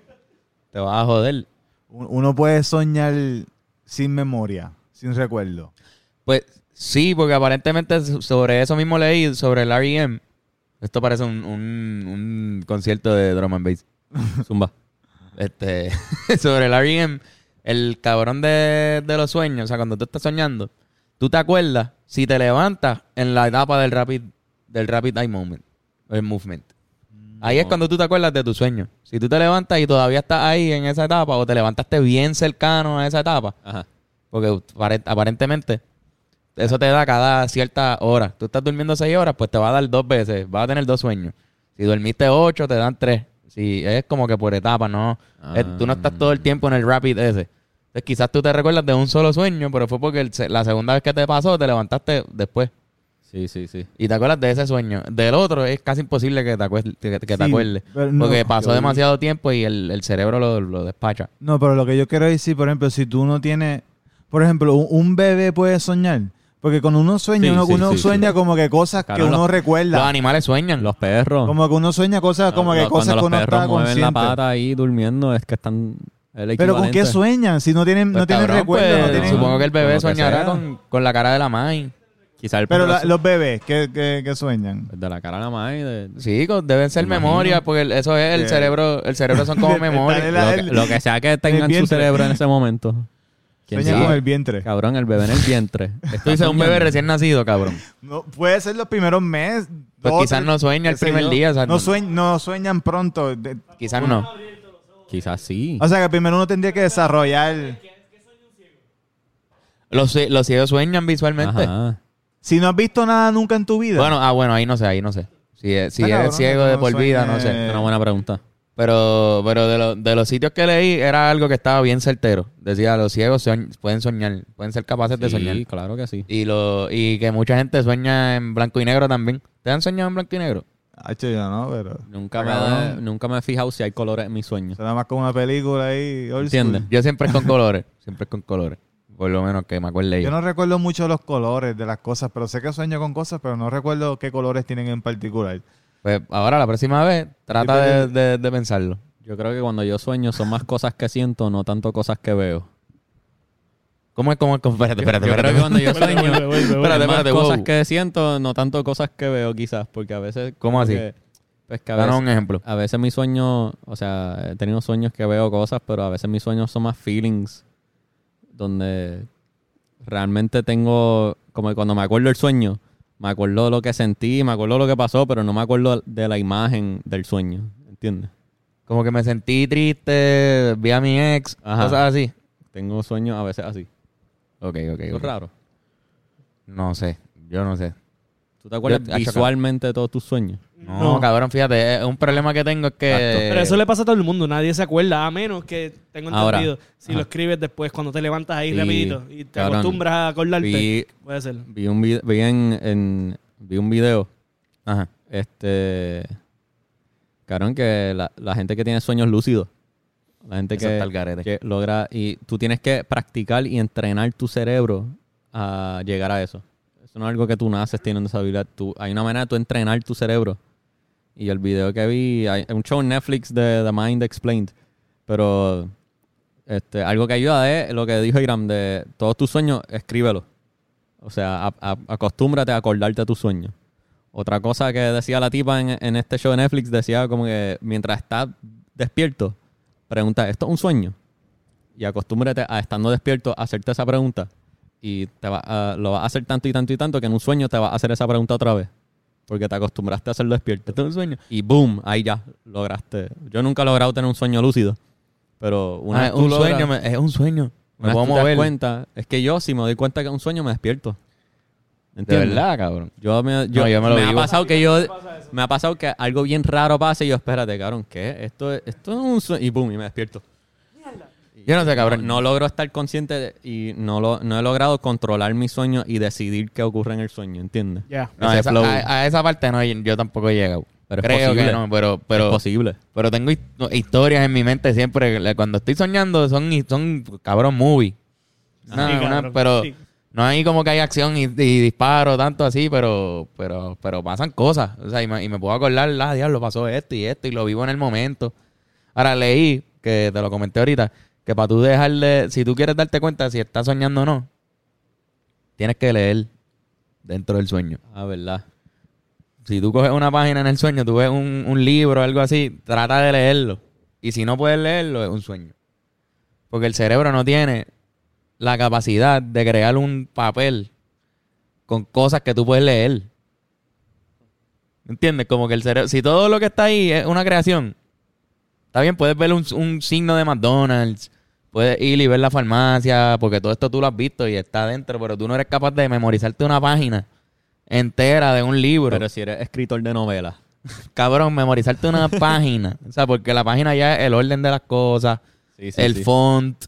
Te vas a joder. Un- Uno puede soñar sin memoria, sin recuerdo. Pues sí, porque aparentemente sobre eso mismo leí, sobre el REM. Esto parece un, un- un concierto de drum and bass. <laughs> Zumba. Este, <laughs> sobre el REM, el cabrón de, de los sueños, o sea, cuando tú estás soñando, tú te acuerdas si te levantas en la etapa del rapid, del rapid eye moment, el movement. Ahí es cuando tú te acuerdas de tu sueño. Si tú te levantas y todavía estás ahí en esa etapa, o te levantaste bien cercano a esa etapa, Ajá. porque apare- aparentemente eso te da cada cierta hora. Tú estás durmiendo seis horas, pues te va a dar dos veces. Vas a tener dos sueños. Si dormiste ocho, te dan tres. Si es como que por etapas, ¿no? Ah. Tú no estás todo el tiempo en el rapid ese. Entonces quizás tú te recuerdas de un solo sueño, pero fue porque el la segunda vez que te pasó te levantaste después. Sí, sí, sí. Y te acuerdas de ese sueño. Del otro es casi imposible que te, acuer- que, que te Sí, acuerdes. no, porque pasó demasiado tiempo y el, el cerebro lo, lo despacha. No, pero lo que yo quiero decir, por ejemplo, si tú no tienes, por ejemplo, un, un bebé puede soñar. Porque cuando uno sueña, Sí, uno, sí, uno sí, sueña como que cosas que uno los- recuerda. Los animales sueñan. Los perros. como que uno sueña cosas, como que Cuando- cosas que cuando uno los perros está mueven la consciente. pata ahí durmiendo, es que están... el Pero ¿con qué equivalente. sueñan? Si no tienen, Pues, no tienen cabrón, recuerdo, pues, no tienen... Supongo que el Con bebé lo que soñará sea. con, con la cara de la mai. Quizá el Pero perro la- los bebés, ¿qué, qué, qué sueñan? de la cara a la madre. de- Sí, con- deben ser Me imagino. memorias, porque el- eso es el cerebro. El cerebro son como <laughs> Está en lo, la- que, lo que sea que tenga en su vientre. cerebro en ese momento. ¿Quién Sueñan sabe? con el vientre. Cabrón, el bebé en el vientre. Tú dices un bebé recién nacido, cabrón. No, puede ser los primeros meses. Pues dos, quizás no sueña el primer yo. día, o sea, no, no- sueñ- no sueñan pronto. De- Quizás no. Quizás sí. o sea que primero uno tendría que desarrollar... Los, los ciegos sueñan visualmente. Ajá. Si no has visto nada nunca en tu vida. Bueno, ah, bueno, ahí no sé, ahí no sé. Si, es- si Está eres cabrón, ciego de por vida, no sé. Es una buena pregunta. Pero, pero de, lo- de los sitios que leí era algo que estaba bien certero. Decía, los ciegos soñ- pueden soñar, pueden ser capaces de soñar. Sí, claro que sí. Y, lo, y que mucha gente sueña en blanco y negro también. ¿Te han soñado en blanco y negro? Hacho, yo no, pero... Nunca me, nunca me he fijado si hay colores en mis sueños. Será más como una película ahí. ¿Entiendes? Yo siempre es con colores. <laughs> Siempre es con colores. Por lo menos que me acuerde yo. Yo no recuerdo mucho los colores de las cosas, pero sé que sueño con cosas, pero no recuerdo qué colores tienen en particular. Pues ahora, la próxima vez, trata de, de- de pensarlo. Yo creo que cuando yo sueño son más cosas que siento, no tanto cosas que veo. ¿Cómo es? ¿Cómo es? Espérate, espérate, yo creo espérate. que cuando yo sueño, Espérate, más cosas que siento, no tanto cosas que veo quizás, porque a veces... ¿Cómo así? que- pues que a Danos veces, un ejemplo. a veces mis sueños, o sea, he tenido sueños que veo cosas, pero a veces mis sueños son más feelings, donde realmente tengo, como que cuando me acuerdo del sueño, me acuerdo lo que sentí, me acuerdo lo que pasó, pero no me acuerdo de la imagen del sueño, ¿entiendes? Como que me sentí triste, vi a mi ex, Ajá. cosas así. Tengo sueños a veces así. Ok, ok, Es raro. No sé, yo no sé. ¿Tú te acuerdas Yo- visualmente de todos tus sueños? No, No. cabrón, fíjate, es un problema que tengo es que... Pero eso le pasa a todo el mundo, nadie se acuerda, a menos que tengo Ahora, entendido. si ajá. lo escribes después, cuando te levantas ahí Sí, rapidito y te cabrón. acostumbras a acordarte, Vi, puede ser. vi un video, vi en, en- vi un video, Ajá. este, cabrón, que la, la gente que tiene sueños lúcidos, la gente que, está al garete. que logra, y tú tienes que practicar y entrenar tu cerebro a llegar a eso. Eso no es algo que tú naces teniendo esa habilidad. Tú, hay una manera de entrenar tu cerebro. Y el video que vi, hay un show en Netflix de The Mind Explained, pero este, algo que ayuda es lo que dijo Iram de todos tus sueños, escríbelo. O sea, a- acostúmbrate a acordarte de tus sueños. Otra cosa que decía la tipa en, en este show de Netflix, decía como que mientras estás despierto, pregunta, ¿esto es un sueño? Y acostúmbrate a estando despierto a hacerte esa pregunta. Y te va a- lo vas a hacer tanto y tanto y tanto que en un sueño te vas a hacer esa pregunta otra vez. Porque te acostumbraste a hacerlo despierto. ¿Esto es un sueño? Y boom, ahí ya lograste. Yo nunca he logrado tener un sueño lúcido. Pero una Ah, vez es tú un logras- sueño, me- es un sueño. Me puedo tú te das mover. cuenta, es que yo, si me doy cuenta que es un sueño, me despierto. De ¿Entiendes? verdad, cabrón. Yo me, yo, No, yo me lo ha vivo. pasado que yo me ha pasado que algo bien raro pasa y yo, espérate, cabrón, ¿qué? Esto es, esto es un sueño y boom, y me despierto. Yo no sé, cabrón. No, no logro estar consciente de- y no lo, no he logrado controlar mi sueño y decidir qué ocurre en el sueño, ¿entiendes? Ya. No, esa- a, a esa parte no, yo tampoco he llegado. Pero es Creo posible. que no, pero, pero, es posible. pero tengo his- historias en mi mente siempre. Cuando estoy soñando son, son cabrón, movie. Una- Sí, una- cabrón, pero sí. no hay como que hay acción y, y disparo tanto así, pero, pero, pero pasan cosas. O sea, y me, y me puedo acordar, ah, diablo, pasó esto y esto, y lo vivo en el momento. Ahora leí, que te lo comenté ahorita, que para tú dejarle, si tú quieres darte cuenta si estás soñando o no, tienes que leer dentro del sueño. Ah, verdad. Si tú coges una página en el sueño, tú ves un, un libro o algo así, trata de leerlo. Y si no puedes leerlo, es un sueño. Porque el cerebro no tiene la capacidad de crear un papel con cosas que tú puedes leer. ¿Entiendes? Como que el cerebro, si todo lo que está ahí es una creación, está bien, puedes ver un, un signo de McDonald's, puedes ir y ver la farmacia, porque todo esto tú lo has visto y está adentro, pero tú no eres capaz de memorizarte una página entera de un libro. Pero si eres escritor de novelas. <laughs> Cabrón, memorizarte una página. O sea, porque la página ya es el orden de las cosas, Sí, sí, el sí. font,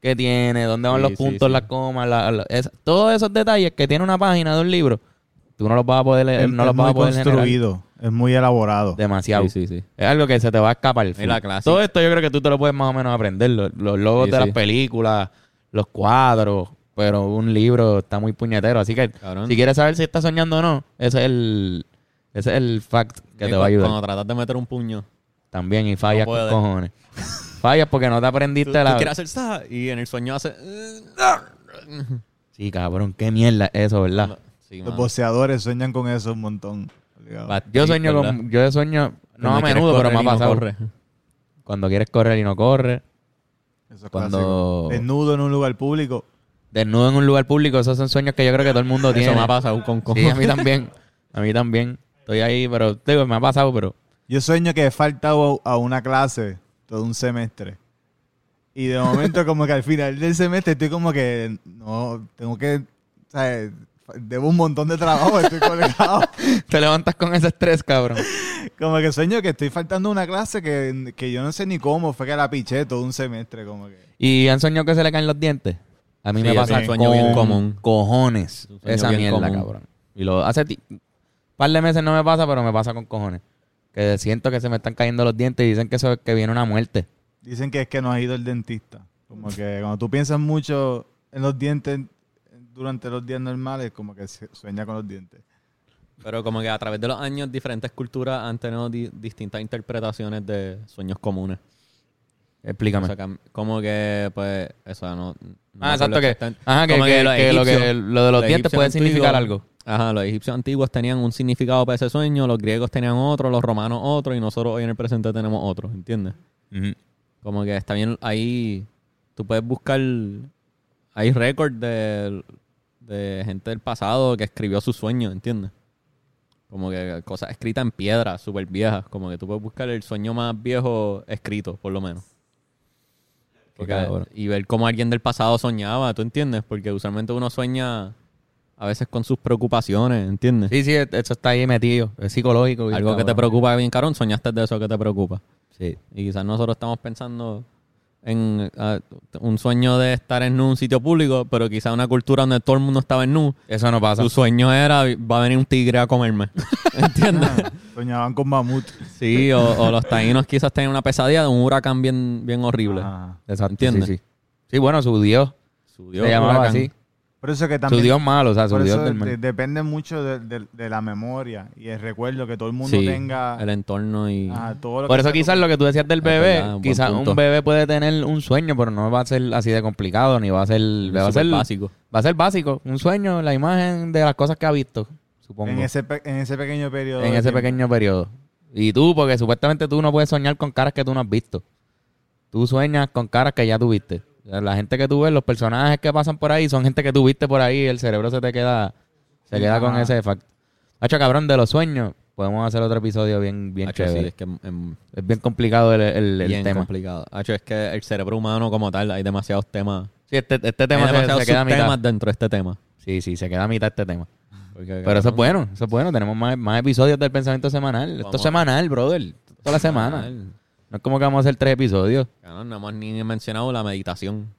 que tiene, dónde van los puntos, las comas, la- la- es- todos esos detalles que tiene una página de un libro, tú no los vas a poder, leer, no los vas a poder generar construido, es muy elaborado. demasiado. Sí, sí, sí. Es algo que se te va a escapar. La clase. Todo esto yo creo que tú te lo puedes más o menos aprender. Los, los logos Sí, de sí. las películas, los cuadros. Pero un libro está muy puñetero. Así que Cabrón. si quieres saber si estás soñando o no, ese es el, ese es el fact que Y te va a ayudar. Cuando tratas de meter un puño, También. Y fallas No con cojones. <laughs> fallas porque no te aprendiste tú la... quieres hacer esa y en el sueño hace... Sí, cabrón. Qué mierda es eso, ¿verdad? Sí, Los boxeadores sueñan con eso un montón. Yo sueño ¿verdad? con... Yo sueño... No a menudo, pero me ha pasado. Cuando quieres correr y no corres. Eso es Cuando- clásico. Desnudo en un lugar público. Desnudo en un lugar público. Esos son sueños que yo creo que todo el mundo tiene. Eso me ha pasado con Sí, a mí también. A mí también. Estoy ahí, pero digo, me ha pasado, pero Yo sueño que he faltado a una clase todo un semestre. Y de momento, como que al final del semestre estoy como que, no, tengo que, ¿sabes? Debo un montón de trabajo, estoy <laughs> colgado. te levantas con ese estrés, cabrón. como que sueño que estoy faltando una clase que, que yo no sé ni cómo, fue que la piché todo un semestre, como que. ¿Y han soñado que se le caen los dientes? A mí Sí, me pasa un sueño bien común. cojones. Esa mierda, común. cabrón. Y lo hace ti- un par de meses no me pasa, pero me pasa con cojones. Que siento que se me están cayendo los dientes y dicen que eso es que viene una muerte. Dicen que es que no has ido al dentista. Como que cuando tú piensas mucho en los dientes durante los días normales, como que se- sueña con los dientes. Pero como que a través de los años, diferentes culturas han tenido di- distintas interpretaciones de sueños comunes. Explícame. O sea, como que, pues, eso no... ah, exacto. Que, ajá, que, lo, que lo de los dientes puede significar algo. Ajá, los egipcios antiguos tenían un significado para ese sueño, los griegos tenían otro, los romanos otro, y nosotros hoy en el presente tenemos otro, ¿entiendes? Como que está bien ahí. Tú puedes buscar. Hay récord de, de gente del pasado que escribió sus sueños, ¿entiendes? Como que cosas escritas en piedra, súper viejas. Como que tú puedes buscar el sueño más viejo escrito, por lo menos. Porque- y ver cómo alguien del pasado soñaba, ¿tú entiendes? Porque usualmente uno sueña a veces con sus preocupaciones, ¿entiendes? Sí, sí, eso está ahí metido. Es psicológico. Algo que te preocupa bien, carón, soñaste de eso que te preocupa. Sí. Y quizás nosotros estamos pensando en ah, un sueño de estar en un sitio público, pero quizás una cultura donde todo el mundo estaba en nu. Eso no pasa. Su sueño era, va a venir un tigre a comerme. <laughs> ¿Entiendes? Ah, soñaban con mamut. sí, o, o los taínos quizás tenían una pesadilla de un huracán bien, bien horrible. Ajá. Exacto. ¿Entiendes? Sí, sí. Sí, bueno, su Dios. Su Dios, se llamaba huracán. así. Por eso que Su también... Dios malo, o sea, su por Dios eso del de- mal. depende mucho de, de- de la memoria y el recuerdo que todo el mundo Sí, tenga. el entorno y... ajá, todo lo Por que eso sea quizás tu- lo que tú decías del bebé, verdad, un buen quizás punto. un bebé puede tener un sueño, pero no va a ser así de complicado, ni va a ser, va a ser básico. Va a ser básico, un sueño, la imagen de las cosas que ha visto, supongo. en En ese, ese, pe- en ese pequeño periodo. de tiempo. pequeño periodo. Y tú, porque supuestamente tú no puedes soñar con caras que tú no has visto. Tú sueñas con caras que ya tuviste. La gente que tú ves, los personajes que pasan por ahí, son gente que tú viste por ahí, el cerebro se te queda, se queda con ese facto. Hacho, cabrón, de los sueños, podemos hacer otro episodio bien, bien Hacho, sí, chévere. es que em, Es bien complicado el, el- el bien tema. complicado. Hacho, es que el cerebro humano como tal, hay demasiados temas. Sí, este, este tema hay se, se queda a mitad. dentro de este tema. Sí, sí, se queda a mitad este tema. Porque, Pero eso es bueno, eso es bueno. Tenemos más, más episodios del pensamiento semanal. Esto Vamos es a- semanal, brother. Toda la semana. No es como que vamos a hacer tres episodios. Cabrón, no hemos ni mencionado la meditación.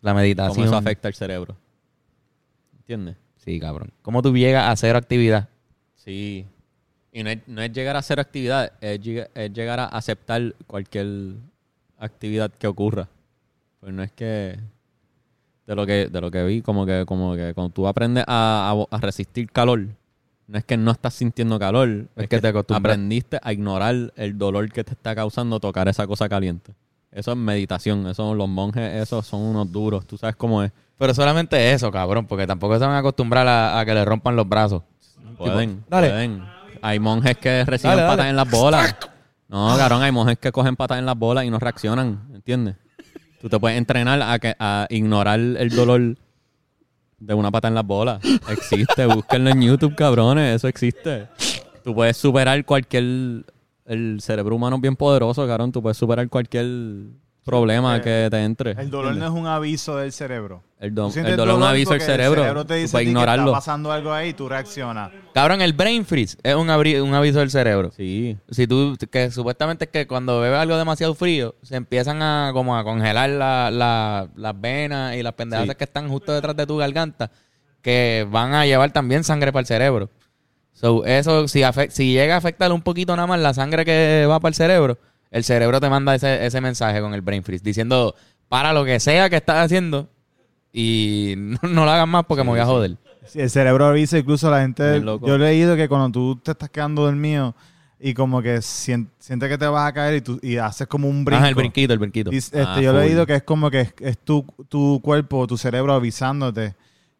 La meditación. Cómo eso afecta al cerebro. ¿Entiendes? Sí, cabrón. ¿Cómo tú llegas a hacer actividad? Sí. Y no es, no es llegar a hacer actividad, es, es llegar a aceptar cualquier actividad que ocurra. Pues no es que de lo que de lo que vi, como que como que cuando tú aprendes a, a- a resistir calor, no es que no estás sintiendo calor, es, que te aprendiste a ignorar el dolor que te está causando tocar esa cosa caliente. Eso es meditación, eso los monjes, esos son unos duros, tú sabes cómo es. Pero solamente eso, cabrón, porque tampoco se van a acostumbrar a, a que le rompan los brazos. Pueden, dale. pueden. Hay monjes que reciben Dale, dale. patas en las bolas. No, cabrón, hay monjes que cogen patas en las bolas y no reaccionan, ¿entiendes? Tú te puedes entrenar a, que, a ignorar el dolor de una pata en las bolas. Existe, <laughs> búsquenlo en YouTube, cabrones, eso existe. Tú puedes superar cualquier... El cerebro humano es bien poderoso, cabrón. Tú puedes superar cualquier problema que te entre. El dolor no es un aviso del cerebro. El, do- dolor no avisa el porque cerebro. El cerebro te Tú dice ti que ignorarlo. está pasando algo ahí y tú reaccionas. Cabrón, el brain freeze es un, abri- un aviso del cerebro. Sí. Si tú, que supuestamente es que cuando bebes algo demasiado frío, se empiezan a como a congelar la- la- las venas y las pendejadas Sí. que están justo detrás de tu garganta, que van a llevar también sangre para el cerebro. So, eso, si, si llega a afectar un poquito nada más la sangre que va para el cerebro, el cerebro te manda ese, ese mensaje con el brain freeze, diciendo, para lo que sea que estás haciendo y <laughs> no, no lo hagas más porque me voy a joder. Sí, el cerebro avisa, incluso la gente. Yo he leído que cuando tú te estás quedando dormido y como que sien- sientes que te vas a caer y, tú, y haces como un brinco. Ajá, el brinquito, el brinquito. Este, Ah, yo he leído que es como que es, es tu, tu cuerpo, tu cerebro avisándote.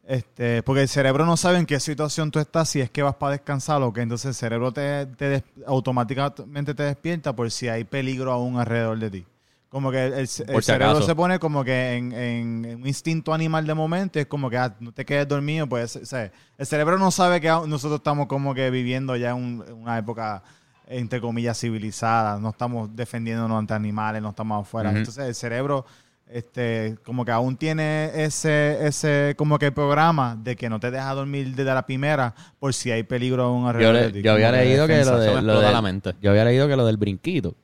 Este, porque el cerebro no sabe en qué situación tú estás, si es que vas para descansar o que entonces el cerebro te, te des- automáticamente te despierta por si hay peligro aún alrededor de ti. Como que el, el ce- Por el si cerebro acaso. se pone como que en, en- en un instinto animal de momento, y es como que ah, no te quedes dormido, pues o sea, el cerebro no sabe que nosotros estamos como que viviendo ya un- una época entre comillas civilizada, no estamos defendiéndonos ante animales, no estamos afuera. Entonces el cerebro este como que aún tiene ese ese como que programa de que no te deja dormir desde la primera por si hay peligro aún Yo, alrededor le- de ti. yo había leído que defensa. lo, de, lo del- la mente. yo había leído que lo del brinquito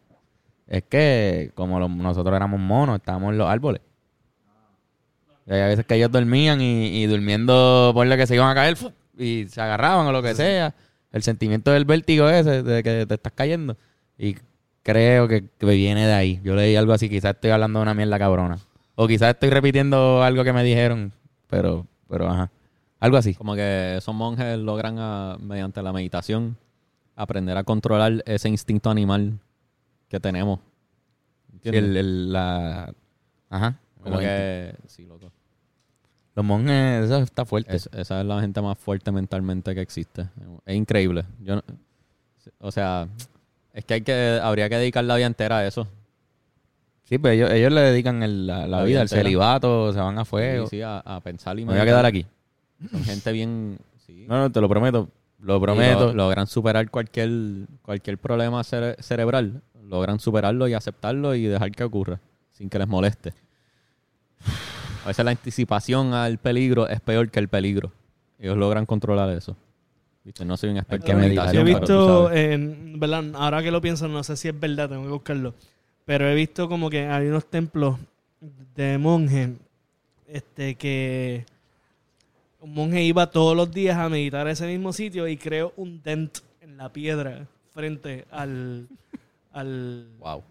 es que como lo- nosotros éramos monos, estábamos en los árboles. Y hay veces que ellos dormían y, y durmiendo, por lo que se iban a caer y se agarraban o lo que sea. El sentimiento del vértigo ese, de que te estás cayendo. Y creo que, que viene de ahí. Yo leí algo así, quizás estoy hablando de una mierda cabrona. O quizás estoy repitiendo algo que me dijeron, pero, pero ajá. Algo así. Como que esos monjes logran, ah, mediante la meditación, aprender a controlar ese instinto animal que tenemos. ¿Entiendes? el, el- la... Ajá. Como que... Sí, loco. Los monjes, eso está fuerte. Es- esa es la gente más fuerte mentalmente que existe. Es increíble. Yo no- o sea, es que hay que habría que dedicar la vida entera a eso. Sí, pues ellos, ellos le dedican el- la, la La vida, el celibato, se van a fuego. Sí, sí, a, a pensar y Me voy a quedar aquí. Son gente bien... Sí. No, no, te lo prometo. Lo prometo. lo- logran superar cualquier, cualquier problema cere- cerebral. Logran superarlo y aceptarlo y dejar que ocurra sin que les moleste. A veces la anticipación al peligro es peor que el peligro. Ellos logran controlar eso. ¿Viste? No soy un experto que en meditación, Yo he visto, ¿verdad? ahora que lo pienso, no sé si es verdad, tengo que buscarlo. Pero he visto como que hay unos templos de monjes este, que un monje iba todos los días a meditar a ese mismo sitio y creó un dent en la piedra frente al, al, Wow.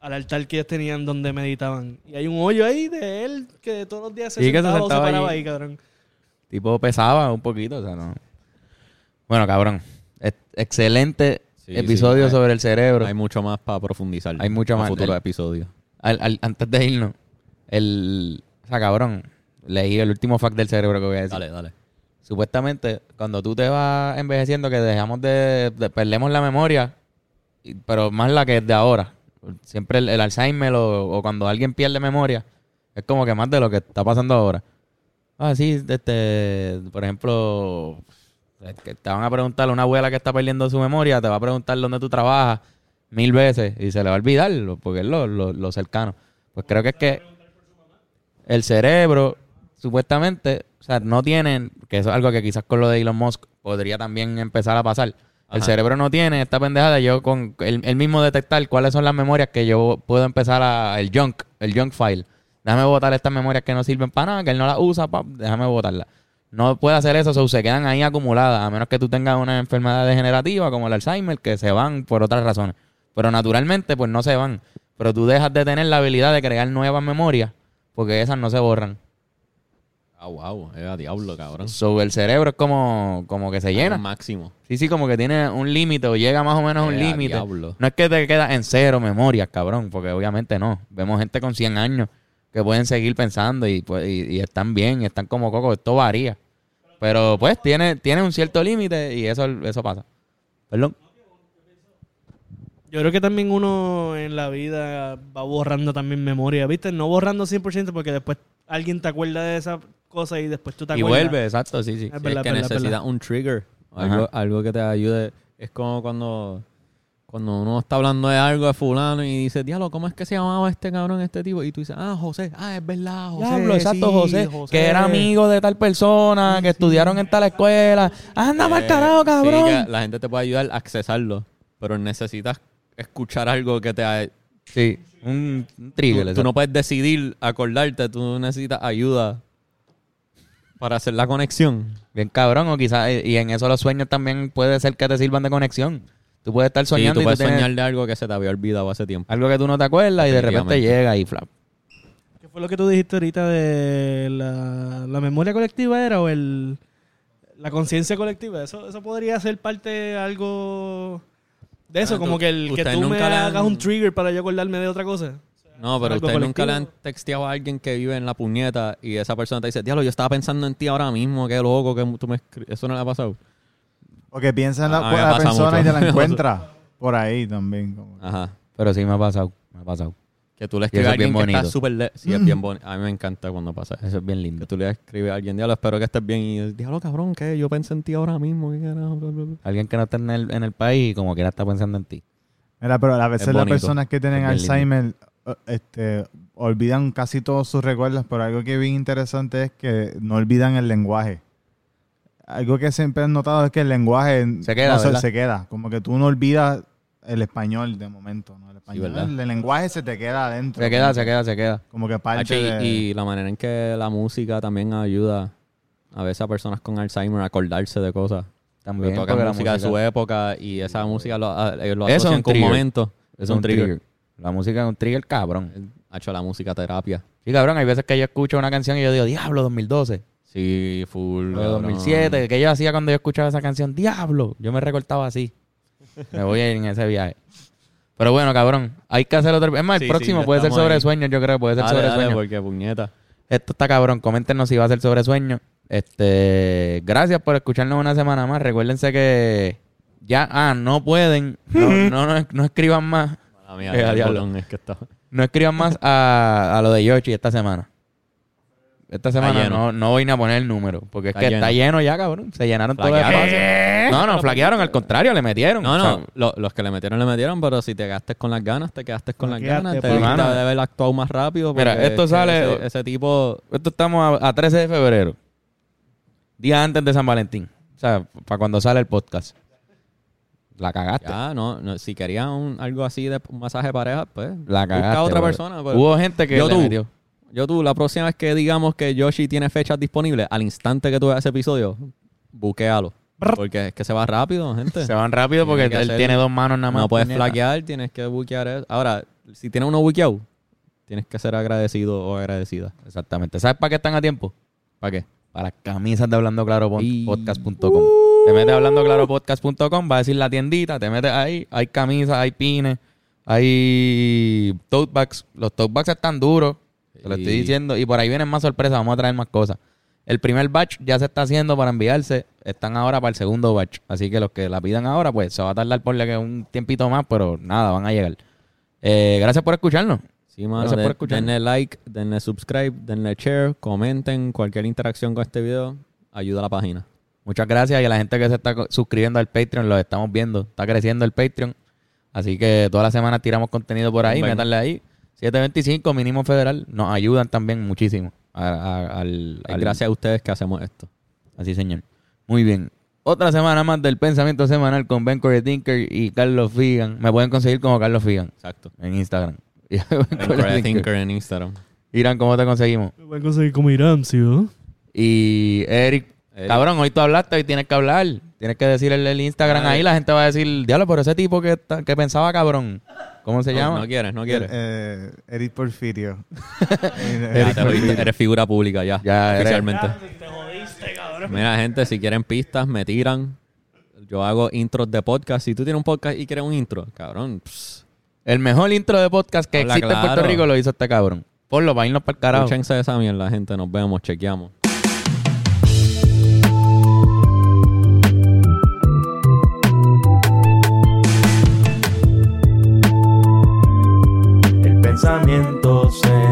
al altar que ellos tenían donde meditaban. Y hay un hoyo ahí de él que todos los días se Sí, que se sentaba o se paraba allí. ahí, cabrón. Tipo pesaba un poquito, o sea, no. Bueno, cabrón. Es- excelente Sí, episodio sí, hay- sobre el cerebro. Hay mucho más para profundizar. Hay mucho en más. futuros episodios. Antes de irnos, el. O sea, cabrón. Leí el último fact del cerebro que voy a decir. Dale, dale. Supuestamente, cuando tú te vas envejeciendo, que dejamos de, de- perdemos la memoria, pero más la que es de ahora. Siempre el, el Alzheimer o, o cuando alguien pierde memoria, es como que más de lo que está pasando ahora. Ah, sí, este, por ejemplo, te van a preguntar a una abuela que está perdiendo su memoria, te va a preguntar dónde tú trabajas mil veces y se le va a olvidar, porque es lo, lo- lo cercano. Pues creo que es que el cerebro, supuestamente, o sea, no tienen, que eso es algo que quizás con lo de Elon Musk podría también empezar a pasar. El cerebro no tiene esta pendejada, yo con el, el mismo detectar cuáles son las memorias que yo puedo empezar a, el junk, el junk file. Déjame botar estas memorias que no sirven para nada, que él no las usa, pap, déjame botarlas. No puede hacer eso, so, se quedan ahí acumuladas, a menos que tú tengas una enfermedad degenerativa como el Alzheimer, que se van por otras razones. Pero naturalmente, pues no se van. Pero tú dejas de tener la habilidad de crear nuevas memorias, porque esas no se borran. Ah, wow. Es a diablo, cabrón. So, el cerebro es como, como que se llena. máximo. Sí, sí, como que tiene un límite o llega más o menos a un Eh, límite. No es que te quedas en cero memorias, cabrón, porque obviamente no. Vemos gente con 100 años que pueden seguir pensando y, pues, y, y están bien, y están como coco, esto varía. Pero pues tiene, tiene un cierto límite y eso, eso pasa. Perdón. Yo creo que también uno en la vida va borrando también memoria, ¿viste? No borrando 100% porque después alguien te acuerda de esa cosa y después tú te Y acuerdas. vuelve, exacto, sí, sí. Es Sí, verdad, es que verdad, necesitas verdad. un trigger. Algo, algo que te ayude. Es como cuando, cuando uno está hablando de algo de fulano y dice, diablo, ¿cómo es que se llamaba este cabrón, este tipo? Y tú dices, ah, José, ah, es verdad, José. Diablo, exacto, sí, José, Que era amigo de tal persona, que estudiaron en tal escuela. Anda mal Eh, carajo, sí, cabrón. que la gente te puede ayudar a accesarlo, pero necesitas escuchar algo que te... Sí, un, un Tú, trigger. tú exacto. no puedes decidir acordarte, tú necesitas ayuda para hacer la conexión. Bien cabrón, o quizás, y en eso los sueños también puede ser que te sirvan de conexión. Tú puedes estar Sí, soñando tú y tú puedes soñar de algo que se te había olvidado hace tiempo. algo que tú no te acuerdas y de repente llega y flap. ¿Qué fue lo que tú dijiste ahorita de la, la memoria colectiva era o el la conciencia colectiva? Eso, eso podría ser parte de algo de eso, Ah, como tú- que, el, que tú me nunca le han- hagas un trigger para yo acordarme de otra cosa. No, pero algo ustedes nunca le han colectivo. texteado a alguien que vive en la puñeta y esa persona te dice, diablo, yo estaba pensando en ti ahora mismo, qué loco, que tú me escri-". Eso no le ha pasado. O que piensa en la, A mí me la pasa persona y te la <laughs> encuentra por ahí también. como- Ajá. Pero sí me ha pasado, me ha pasado. Que tú le escribes a es bien alguien que está bonito. súper... le- Sí, es bien <clears throat> bonito. A mí me encanta cuando pasa eso. Eso es bien Que lindo. tú le escribes a alguien, diablo, espero que estés bien. Y diablo, cabrón, ¿qué? Yo pensé en ti ahora mismo. ¿qué carajo? Bla, bla, bla". Alguien que no está en el, en el país y como quiera está pensando en ti. Mira, pero a veces Es las personas que tienen Es lindo. Alzheimer eh, este, olvidan casi todos sus recuerdos, pero algo que es bien interesante es que no olvidan el lenguaje. Algo que siempre he notado es que el lenguaje Se queda, no se, ¿verdad? se queda. Como que tú no olvidas el español de momento. ¿no? El español, el lenguaje se te queda adentro. Se queda, se que- queda, se queda. Como que parte de... y la manera en que la música también ayuda a veces a personas con Alzheimer a acordarse de cosas. También. Porque tocan porque la música, de su época y esa música lo, lo Eso es asocian con un trigger. momento. Es un trigger. La música es un trigger cabrón. Ha hecho la música terapia. Sí, cabrón, hay veces que yo escucho una canción y yo digo, Diablo, 2012. Sí, full. De cabrón. 2007, que yo hacía cuando yo escuchaba esa canción, Diablo. Yo me recortaba así. Me voy en ese viaje. Pero bueno, cabrón, hay que hacer otro. Es más, el Sí, próximo ya puede ser estamos sobre ahí. sueños, yo creo, puede ser Dale, sobre dale, sueños. porque puñeta. Esto está cabrón. Coméntenos si va a ser sobre sueños. Este, gracias por escucharnos una semana más. Recuérdense que ya, ah, no pueden, no, <laughs> no, no, no escriban más, Mala mía, Eh, a el diablo. botón es que está. no escriban más a, a lo de Yoshi esta semana. Esta semana no, no voy ni a poner el número, porque es Está que está lleno ya, cabrón. Se llenaron todos los espacios. No, no, flaquearon, al contrario, le metieron. No, O sea, no, lo- los que le metieron, le metieron, pero si te gastes con las ganas, te quedaste con las ganas. Te pues, debiste mano. de haber actuado más rápido. Mira, esto sale- Ese, ese tipo. Esto estamos a, a 13 de febrero. Día antes de San Valentín. O sea, para cuando sale el podcast. La cagaste. Ya, no, no, si querían un- algo así de un masaje de pareja, pues. La cagaste. Busca a otra bro. persona. pues. Hubo gente que Yo le tú. metió. Yo tú, la próxima vez que digamos que Yoshi tiene fechas disponibles, al instante que tú veas ese episodio, buquealo. Porque es que se va rápido, gente. Se van rápido porque él hacer- tiene dos manos nada más. no puedes flaquear, tienes que buquear eso. Ahora, si tienes uno buqueado, tienes que ser agradecido o agradecida. Exactamente. ¿Sabes para qué están a tiempo? ¿Para qué? Para las camisas de hablando claro podcast.com. Te metes a hablando claro podcast.com, va a decir la tiendita, te metes ahí, hay camisas, hay pines, hay tote bags. Los tote bags están duros, te lo estoy diciendo. Y por ahí vienen más sorpresas, vamos a traer más cosas. El primer batch ya se está haciendo para enviarse. Están ahora para el segundo batch. Así que los que la pidan ahora, pues se va a tardar por que un tiempito más, pero nada, van a llegar. Eh, gracias por escucharnos. Sí, mano, Gracias de- por escucharnos. denle like, denle subscribe, denle share, comenten cualquier interacción con este video, ayuda a la página. Muchas gracias y a la gente que se está suscribiendo al Patreon, lo estamos viendo. Está creciendo el Patreon. Así que todas las semanas tiramos contenido por ahí, métanle ahí. 725 mínimo federal. Nos ayudan también muchísimo. a- a- al, gracias a ustedes que hacemos esto. Así, señor. Muy bien. Otra semana más del pensamiento semanal con Ben Corey Tinker y Carlos Figan. Me pueden conseguir como Carlos Figan Exacto. en Instagram. <laughs> Corey Thinker en Instagram. Irán, ¿cómo te conseguimos? Me a conseguir como Irán, ¿sí? ¿no? Y Eric, Eric. cabrón, hoy tú hablaste y tienes que hablar. Tienes que decir el, el Instagram Ah, ahí. La gente va a decir, diablo, pero ese tipo que, está- que pensaba cabrón. ¿Cómo se No, llama? No quieres, no quieres. Eh, Eric Porfirio. <laughs> Ya, te lo diste, eres figura pública ya, Ya, eres- oficialmente. Te jodiste, cabrón. Mira, gente, si quieren pistas, me tiran. Yo hago intros de podcast. Si tú tienes un podcast y quieres un intro, cabrón, pss, El mejor intro de podcast que Habla existe en Puerto claro. Rico lo hizo este cabrón. Ponlo para irnos para el carajo. escúchense esa mierda, gente. Nos vemos, chequeamos. El pensamiento se